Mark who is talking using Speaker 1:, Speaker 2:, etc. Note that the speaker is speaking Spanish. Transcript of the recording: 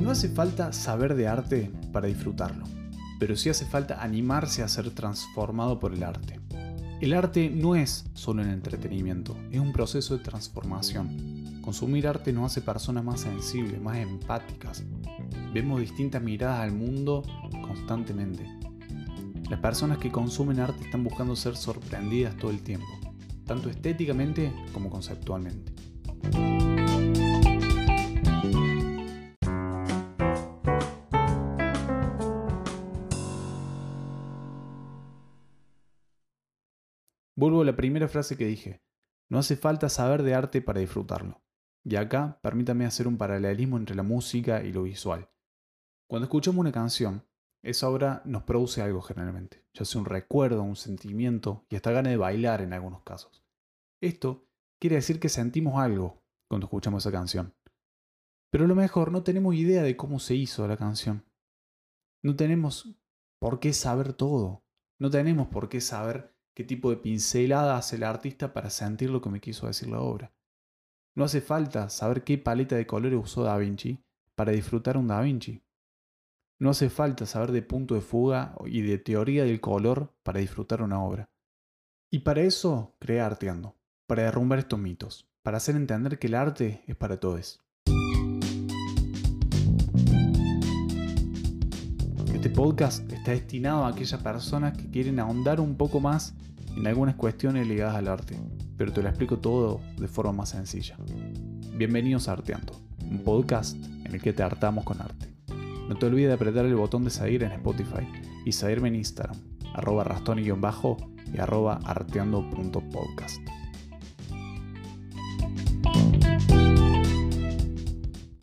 Speaker 1: No hace falta saber de arte para disfrutarlo, pero sí hace falta animarse a ser transformado por el arte. El arte no es solo un entretenimiento, es un proceso de transformación. Consumir arte nos hace personas más sensibles, más empáticas. Vemos distintas miradas al mundo constantemente. Las personas que consumen arte están buscando ser sorprendidas todo el tiempo, tanto estéticamente como conceptualmente. Vuelvo a la primera frase que dije. No hace falta saber de arte para disfrutarlo. Y acá permítame hacer un paralelismo entre la música y lo visual. Cuando escuchamos una canción, esa obra nos produce algo generalmente, ya sea un recuerdo, un sentimiento y hasta ganas de bailar en algunos casos. Esto quiere decir que sentimos algo cuando escuchamos esa canción. Pero a lo mejor no tenemos idea de cómo se hizo la canción. No tenemos por qué saber todo. No tenemos por qué saber qué tipo de pincelada hace el artista para sentir lo que me quiso decir la obra. No hace falta saber qué paleta de colores usó Da Vinci para disfrutar un Da Vinci. No hace falta saber de punto de fuga y de teoría del color para disfrutar una obra. Y para eso creé Arteando, para derrumbar estos mitos, para hacer entender que el arte es para todos. Este podcast está destinado a aquellas personas que quieren ahondar un poco más en algunas cuestiones ligadas al arte, pero te lo explico todo de forma más sencilla. Bienvenidos a Arteando, un podcast en el que te hartamos con arte. No te olvides de apretar el botón de seguir en Spotify y seguirme en Instagram, arroba rastoni- y arroba arteando.podcast.